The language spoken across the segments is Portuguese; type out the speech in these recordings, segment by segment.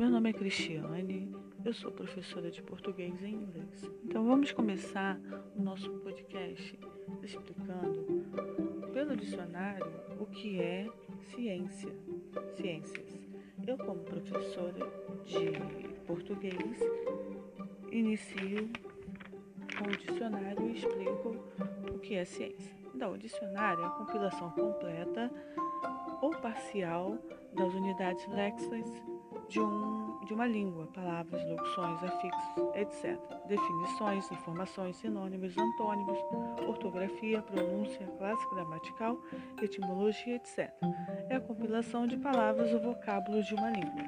meu nome é Cristiane, eu sou professora de português e inglês. Então vamos começar o nosso podcast explicando pelo dicionário o que é ciência, ciências. Eu como professora de português inicio com o dicionário e explico o que é ciência. Então, o dicionário é a compilação completa ou parcial das unidades léxicas de, um, de uma língua, palavras, locuções, afixos, etc. Definições, informações, sinônimos, antônimos, ortografia, pronúncia, classe gramatical, etimologia, etc. É a compilação de palavras ou vocábulos de uma língua.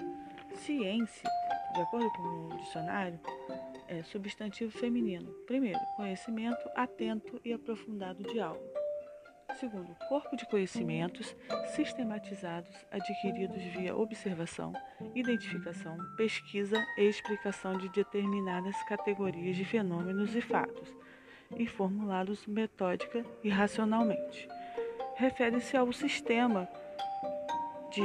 Ciência, de acordo com o dicionário, é substantivo feminino. Primeiro, conhecimento atento e aprofundado de algo. Segundo, corpo de conhecimentos sistematizados adquiridos via observação, identificação, pesquisa e explicação de determinadas categorias de fenômenos e fatos, e formulados metódica e racionalmente. Refere-se ao sistema de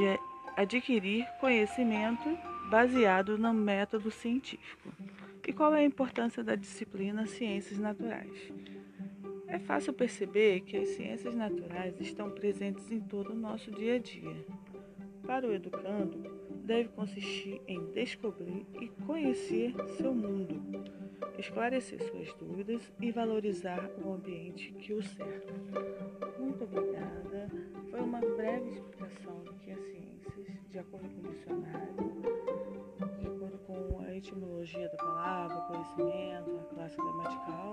adquirir conhecimento baseado no método científico. E qual é a importância da disciplina Ciências Naturais? É fácil perceber que as ciências naturais estão presentes em todo o nosso dia a dia. Para o educando, deve consistir em descobrir e conhecer seu mundo, esclarecer suas dúvidas e valorizar o ambiente que o cerca. Muito obrigada. Foi uma breve explicação do que é ciências, de acordo com o dicionário, de acordo com a etimologia da palavra, conhecimento, a classe gramatical,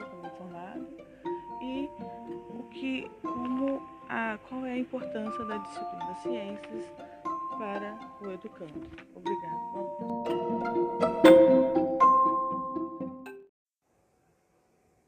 que, como a, qual é a importância da disciplina ciências para o educando. Obrigada.